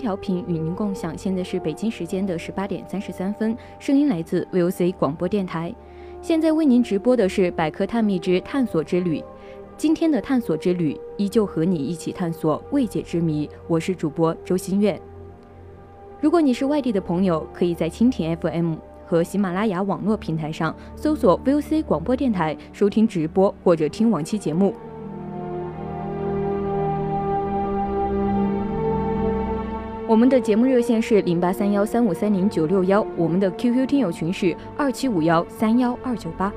调频与您共享，现在是北京时间的十八点三十三分，声音来自 VOC 广播电台。现在为您直播的是百科探秘之探索之旅。今天的探索之旅依旧和你一起探索未解之谜。我是主播周心月。如果你是外地的朋友，可以在蜻蜓 FM 和喜马拉雅网络平台上搜索 VOC 广播电台收听直播或者听往期节目。我们的节目热线是零八三幺三五三零九六幺，我们的 QQ 听友群是二七五幺三幺二九八。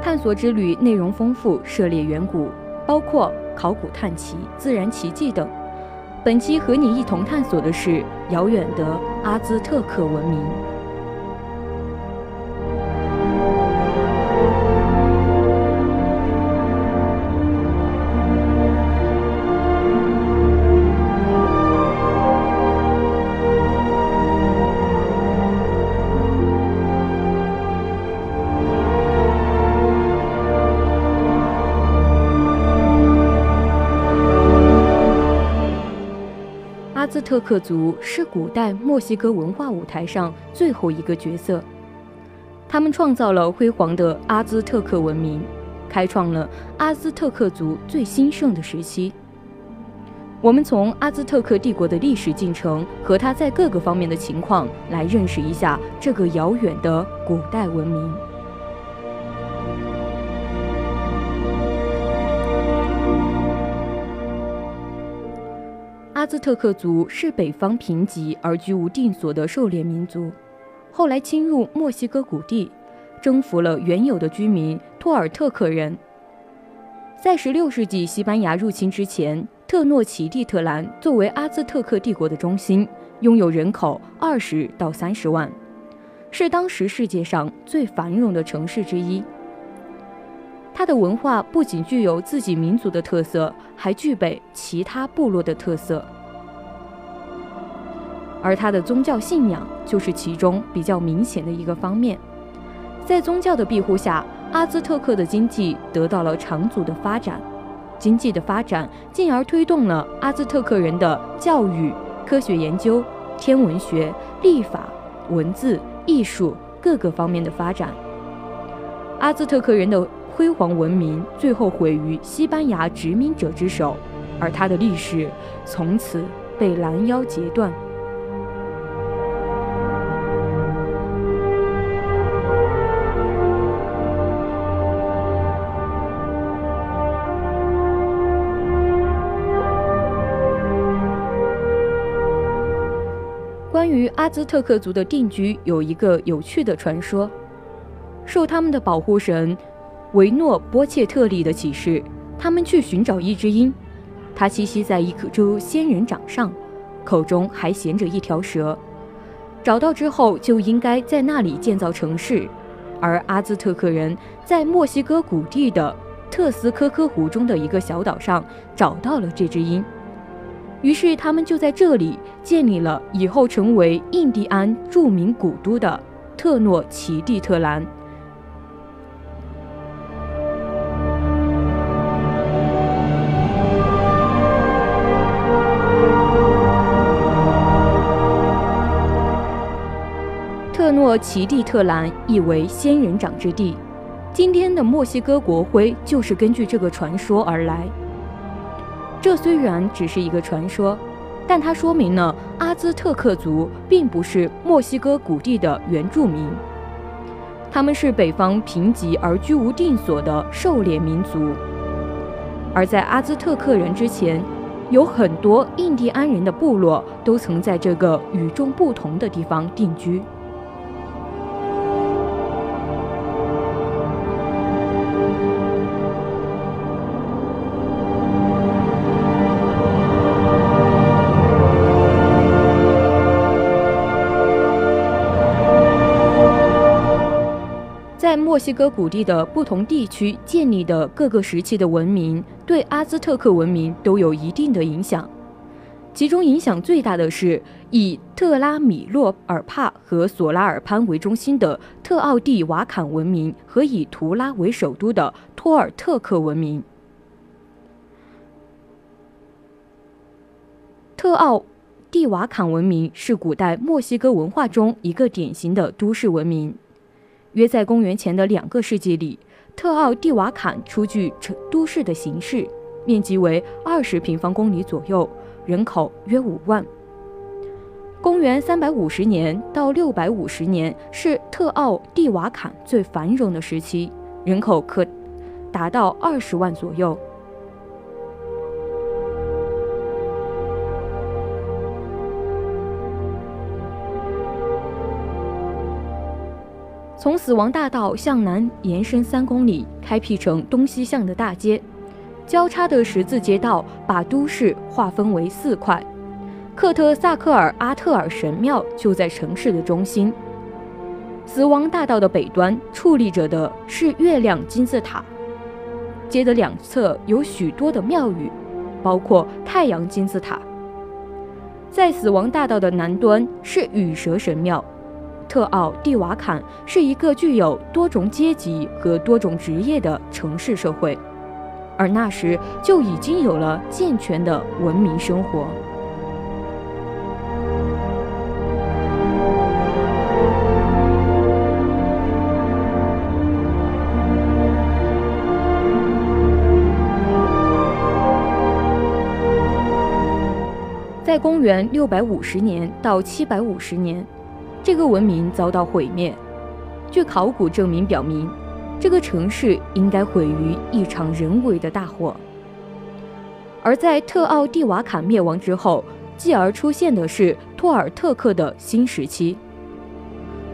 探索之旅内容丰富，涉猎远古，包括考古探奇、自然奇迹等。本期和你一同探索的是遥远的阿兹特克文明。特克族是古代墨西哥文化舞台上最后一个角色，他们创造了辉煌的阿兹特克文明，开创了阿兹特克族最兴盛的时期。我们从阿兹特克帝国的历史进程和它在各个方面的情况来认识一下这个遥远的古代文明。阿兹特克族是北方贫瘠而居无定所的狩猎民族，后来侵入墨西哥谷地，征服了原有的居民托尔特克人。在16世纪西班牙入侵之前，特诺奇蒂特兰作为阿兹特克帝国的中心，拥有人口20到30万，是当时世界上最繁荣的城市之一。它的文化不仅具有自己民族的特色，还具备其他部落的特色。而他的宗教信仰就是其中比较明显的一个方面。在宗教的庇护下，阿兹特克的经济得到了长足的发展。经济的发展进而推动了阿兹特克人的教育、科学研究、天文学、历法、文字、艺术各个方面的发展。阿兹特克人的辉煌文明最后毁于西班牙殖民者之手，而他的历史从此被拦腰截断。关于阿兹特克族的定居，有一个有趣的传说。受他们的保护神维诺波切特利的启示，他们去寻找一只鹰，它栖息在一颗株仙人掌上，口中还衔着一条蛇。找到之后，就应该在那里建造城市。而阿兹特克人在墨西哥谷地的特斯科科湖中的一个小岛上找到了这只鹰。于是，他们就在这里建立了以后成为印第安著名古都的特诺奇蒂特兰。特诺诺奇蒂特兰意为仙人掌之地，今天的墨西哥国徽就是根据这个传说而来。这虽然只是一个传说，但它说明了阿兹特克族并不是墨西哥谷地的原住民，他们是北方贫瘠而居无定所的狩猎民族。而在阿兹特克人之前，有很多印第安人的部落都曾在这个与众不同的地方定居。在墨西哥谷地的不同地区建立的各个时期的文明，对阿兹特克文明都有一定的影响。其中影响最大的是以特拉米洛尔帕和索拉尔潘为中心的特奥蒂瓦坎文明和以图拉为首都的托尔特克文明。特奥蒂瓦坎文明是古代墨西哥文化中一个典型的都市文明。约在公元前的两个世纪里，特奥蒂瓦坎初具城都市的形式，面积为二十平方公里左右，人口约五万。公元三百五十年到六百五十年是特奥蒂瓦坎最繁荣的时期，人口可达到二十万左右。从死亡大道向南延伸三公里，开辟成东西向的大街，交叉的十字街道把都市划分为四块。克特萨克尔阿特尔神庙就在城市的中心。死亡大道的北端矗立着的是月亮金字塔，街的两侧有许多的庙宇，包括太阳金字塔。在死亡大道的南端是羽蛇神庙。特奥蒂瓦坎是一个具有多种阶级和多种职业的城市社会，而那时就已经有了健全的文明生活。在公元六百五十年到七百五十年。这个文明遭到毁灭。据考古证明表明，这个城市应该毁于一场人为的大火。而在特奥蒂瓦坎灭亡之后，继而出现的是托尔特克的新时期。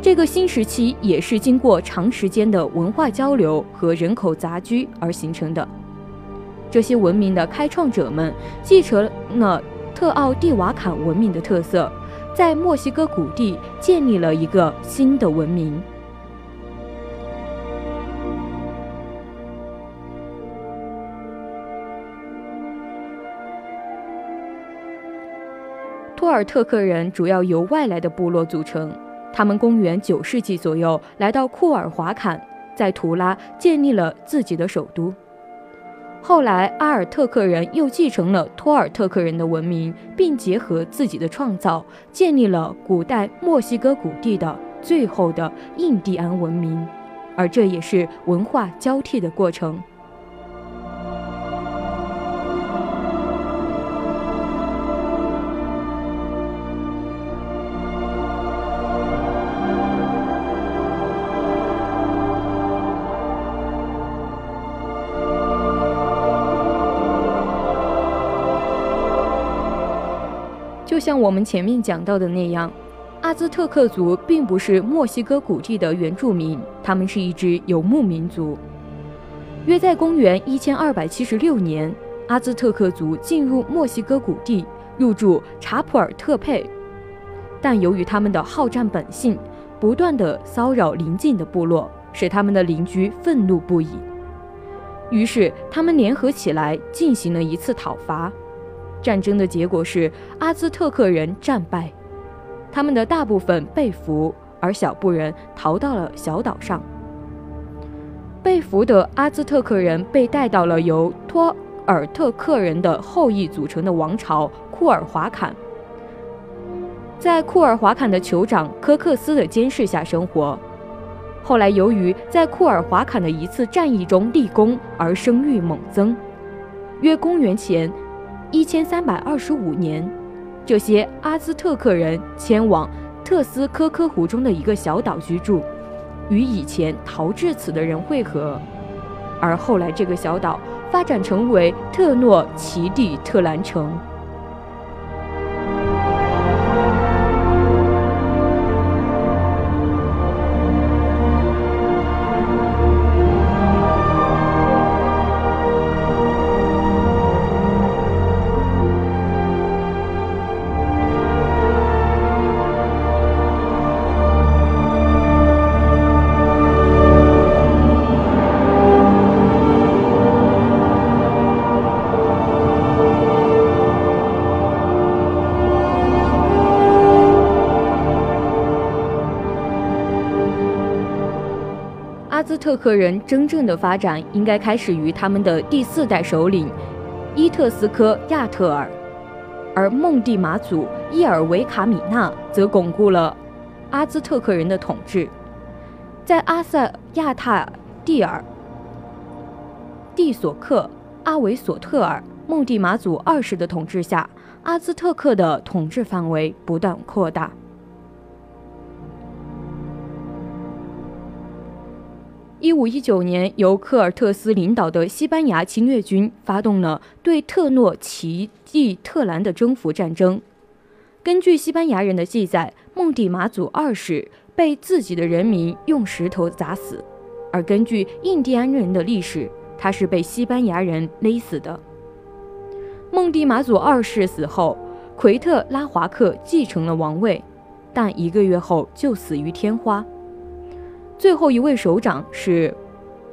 这个新时期也是经过长时间的文化交流和人口杂居而形成的。这些文明的开创者们继承了特奥蒂瓦坎文明的特色。在墨西哥谷地建立了一个新的文明。托尔特克人主要由外来的部落组成，他们公元九世纪左右来到库尔华坎，在图拉建立了自己的首都。后来，阿尔特克人又继承了托尔特克人的文明，并结合自己的创造，建立了古代墨西哥谷地的最后的印第安文明，而这也是文化交替的过程。像我们前面讲到的那样，阿兹特克族并不是墨西哥谷地的原住民，他们是一支游牧民族。约在公元一千二百七十六年，阿兹特克族进入墨西哥谷地，入驻查普尔特佩，但由于他们的好战本性，不断的骚扰邻近的部落，使他们的邻居愤怒不已。于是他们联合起来进行了一次讨伐。战争的结果是阿兹特克人战败，他们的大部分被俘，而小部分逃到了小岛上。被俘的阿兹特克人被带到了由托尔特克人的后裔组成的王朝库尔华坎。在库尔华坎的酋长科克斯的监视下生活。后来，由于在库尔华坎的一次战役中立功而声誉猛增。约公元前一千三百二十五年，这些阿兹特克人迁往特斯科科湖中的一个小岛居住，与以前逃至此的人汇合，而后来这个小岛发展成为特诺奇蒂特兰城。特克人真正的发展应该开始于他们的第四代首领伊特斯科亚特尔，而孟蒂马祖伊尔维卡米纳则巩固了阿兹特克人的统治。在阿塞亚塔蒂尔、蒂索克、阿维索特尔、孟蒂马祖二世的统治下，阿兹特克的统治范围不断扩大。一五一九年，由科尔特斯领导的西班牙侵略军发动了对特诺奇蒂特兰的征服战争。根据西班牙人的记载，孟蒂马祖二世被自己的人民用石头砸死；而根据印第安人的历史，他是被西班牙人勒死的。孟蒂马祖二世死后，奎特拉华克继承了王位，但一个月后就死于天花。最后一位首长是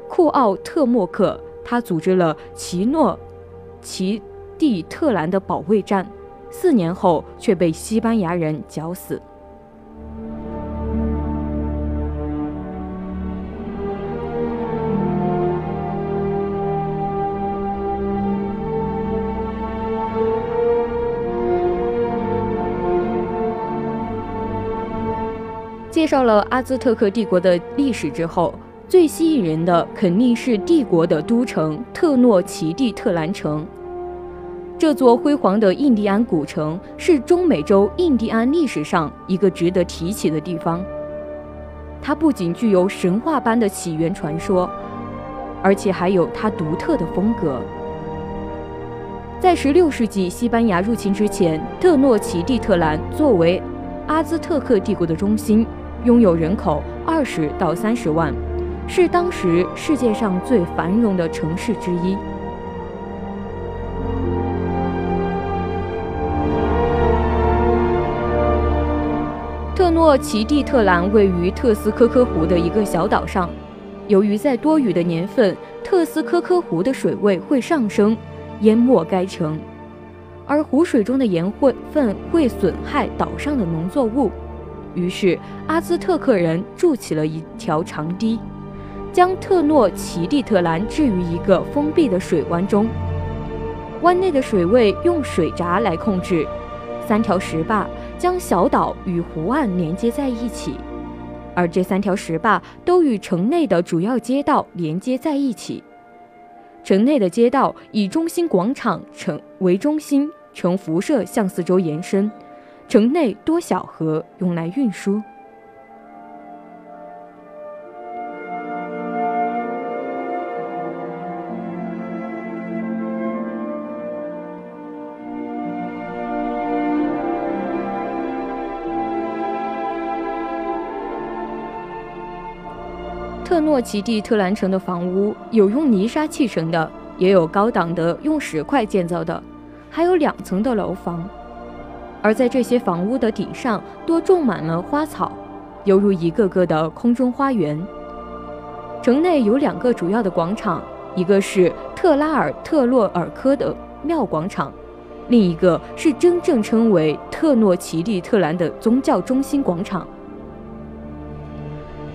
库奥特莫克，他组织了奇诺奇蒂特兰的保卫战，四年后却被西班牙人绞死。绍了阿兹特克帝国的历史之后，最吸引人的肯定是帝国的都城特诺奇蒂特兰城。这座辉煌的印第安古城是中美洲印第安历史上一个值得提起的地方。它不仅具有神话般的起源传说，而且还有它独特的风格。在16世纪西班牙入侵之前，特诺奇蒂特兰作为阿兹特克帝国的中心。拥有人口二十到三十万，是当时世界上最繁荣的城市之一。特诺奇蒂特兰位于特斯科科湖的一个小岛上，由于在多雨的年份，特斯科科湖的水位会上升，淹没该城，而湖水中的盐分会损害岛上的农作物。于是，阿兹特克人筑起了一条长堤，将特诺奇蒂特兰置于一个封闭的水湾中。湾内的水位用水闸来控制，三条石坝将小岛与湖岸连接在一起，而这三条石坝都与城内的主要街道连接在一起。城内的街道以中心广场城为中心，呈辐射向四周延伸。城内多小河用来运输。特诺奇蒂特兰城的房屋有用泥沙砌成的，也有高档的用石块建造的，还有两层的楼房。而在这些房屋的顶上，多种满了花草，犹如一个个的空中花园。城内有两个主要的广场，一个是特拉尔特洛尔科的庙广场，另一个是真正称为特诺奇蒂特兰的宗教中心广场。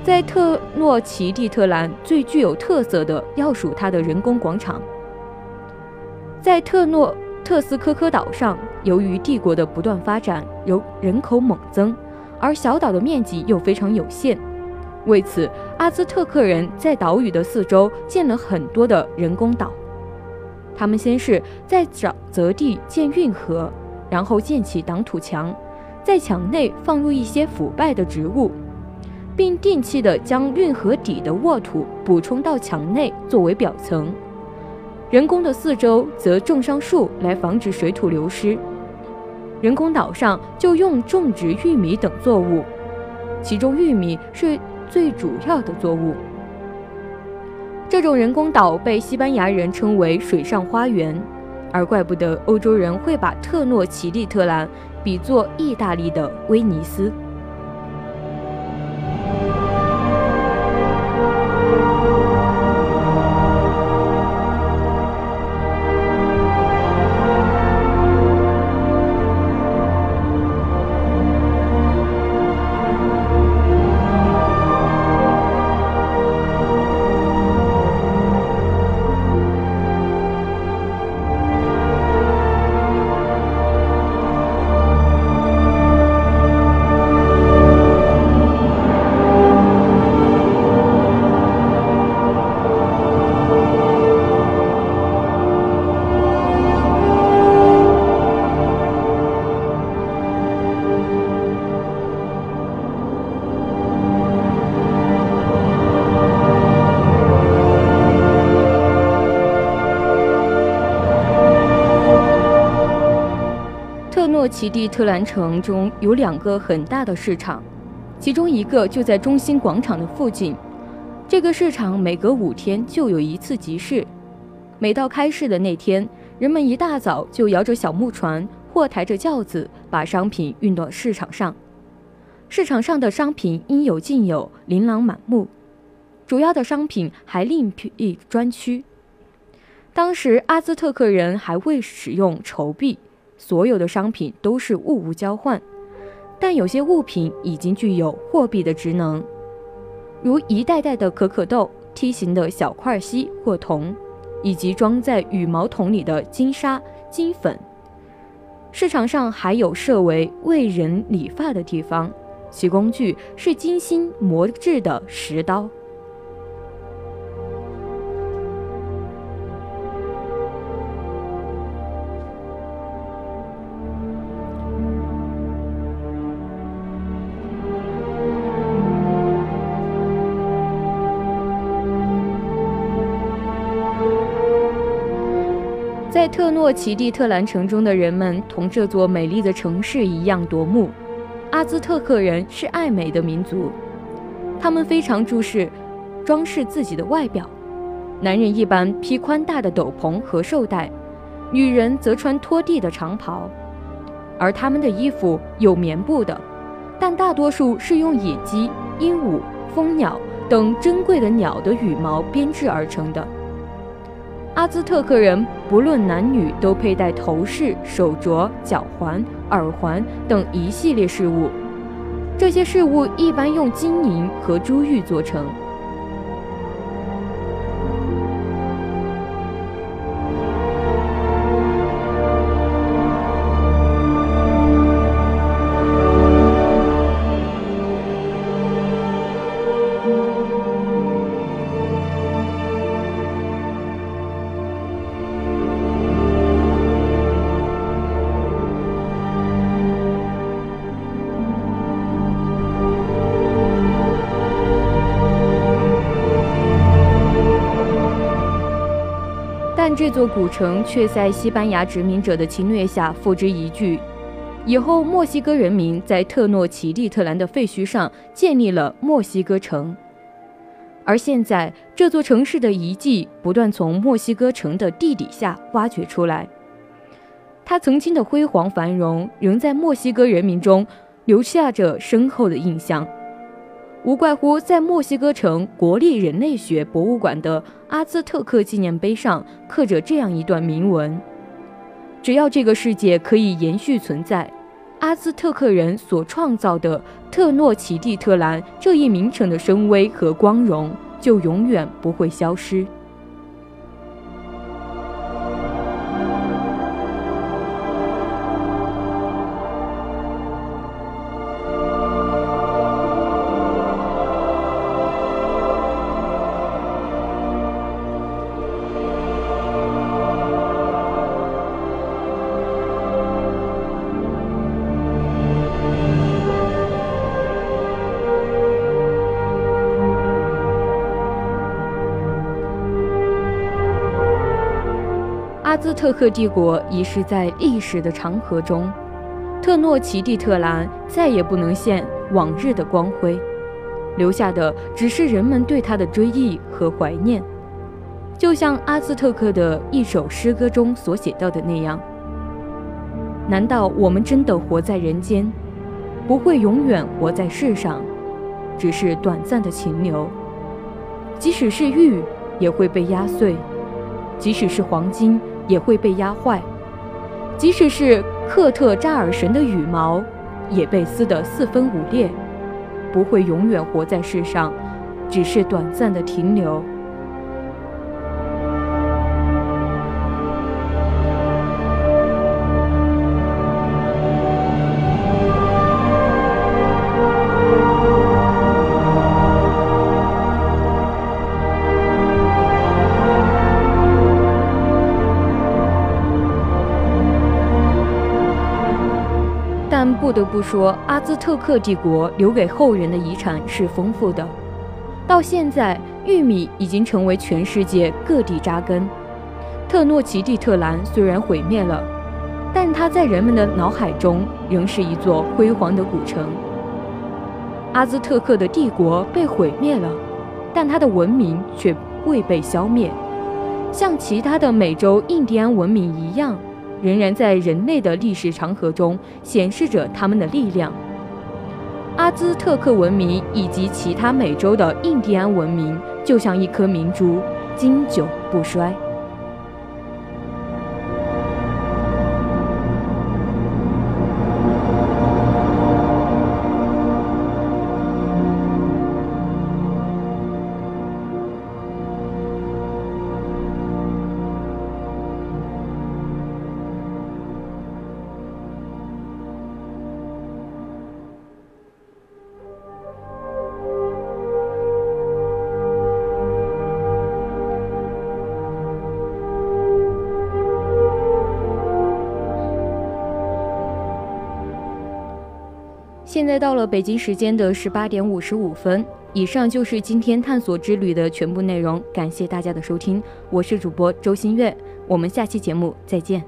在特诺奇蒂特兰最具有特色的要数它的人工广场，在特诺。特斯科科岛上，由于帝国的不断发展，由人口猛增，而小岛的面积又非常有限，为此，阿兹特克人在岛屿的四周建了很多的人工岛。他们先是在沼泽地建运河，然后建起挡土墙，在墙内放入一些腐败的植物，并定期的将运河底的沃土补充到墙内作为表层。人工的四周则种上树来防止水土流失。人工岛上就用种植玉米等作物，其中玉米是最主要的作物。这种人工岛被西班牙人称为“水上花园”，而怪不得欧洲人会把特诺奇利特兰比作意大利的威尼斯。奇蒂特兰城中有两个很大的市场，其中一个就在中心广场的附近。这个市场每隔五天就有一次集市，每到开市的那天，人们一大早就摇着小木船或抬着轿子，把商品运到市场上。市场上的商品应有尽有，琳琅满目。主要的商品还另辟专区。当时阿兹特克人还未使用筹币。所有的商品都是物物交换，但有些物品已经具有货币的职能，如一袋袋的可可豆、梯形的小块锡或铜，以及装在羽毛桶里的金沙、金粉。市场上还有设为为人理发的地方，其工具是精心磨制的石刀。在特诺奇蒂特兰城中的人们同这座美丽的城市一样夺目。阿兹特克人是爱美的民族，他们非常注视装饰自己的外表。男人一般披宽大的斗篷和绶带，女人则穿拖地的长袍，而他们的衣服有棉布的，但大多数是用野鸡、鹦鹉、蜂鸟等珍贵的鸟的羽毛编织而成的。阿兹特克人不论男女都佩戴头饰、手镯、脚环、耳环等一系列饰物，这些饰物一般用金银和珠玉做成。这座古城却在西班牙殖民者的侵略下付之一炬。以后，墨西哥人民在特诺奇蒂特兰的废墟上建立了墨西哥城。而现在，这座城市的遗迹不断从墨西哥城的地底下挖掘出来。它曾经的辉煌繁荣，仍在墨西哥人民中留下着深厚的印象。无怪乎在墨西哥城国立人类学博物馆的阿兹特克纪念碑上刻着这样一段铭文：只要这个世界可以延续存在，阿兹特克人所创造的特诺奇蒂特兰这一名城的声威和光荣就永远不会消失。兹特克帝国遗失在历史的长河中，特诺奇蒂特兰再也不能现往日的光辉，留下的只是人们对他的追忆和怀念。就像阿兹特克的一首诗歌中所写到的那样：“难道我们真的活在人间，不会永远活在世上，只是短暂的停留？即使是玉，也会被压碎；即使是黄金，也会被压坏；即使是克特扎尔神的羽毛，也被撕得四分五裂，不会永远活在世上，只是短暂的停留。”不得不说，阿兹特克帝国留给后人的遗产是丰富的。到现在，玉米已经成为全世界各地扎根。特诺奇蒂特兰虽然毁灭了，但它在人们的脑海中仍是一座辉煌的古城。阿兹特克的帝国被毁灭了，但它的文明却未被消灭，像其他的美洲印第安文明一样。仍然在人类的历史长河中显示着他们的力量。阿兹特克文明以及其他美洲的印第安文明，就像一颗明珠，经久不衰。现在到了北京时间的十八点五十五分，以上就是今天探索之旅的全部内容。感谢大家的收听，我是主播周新月，我们下期节目再见。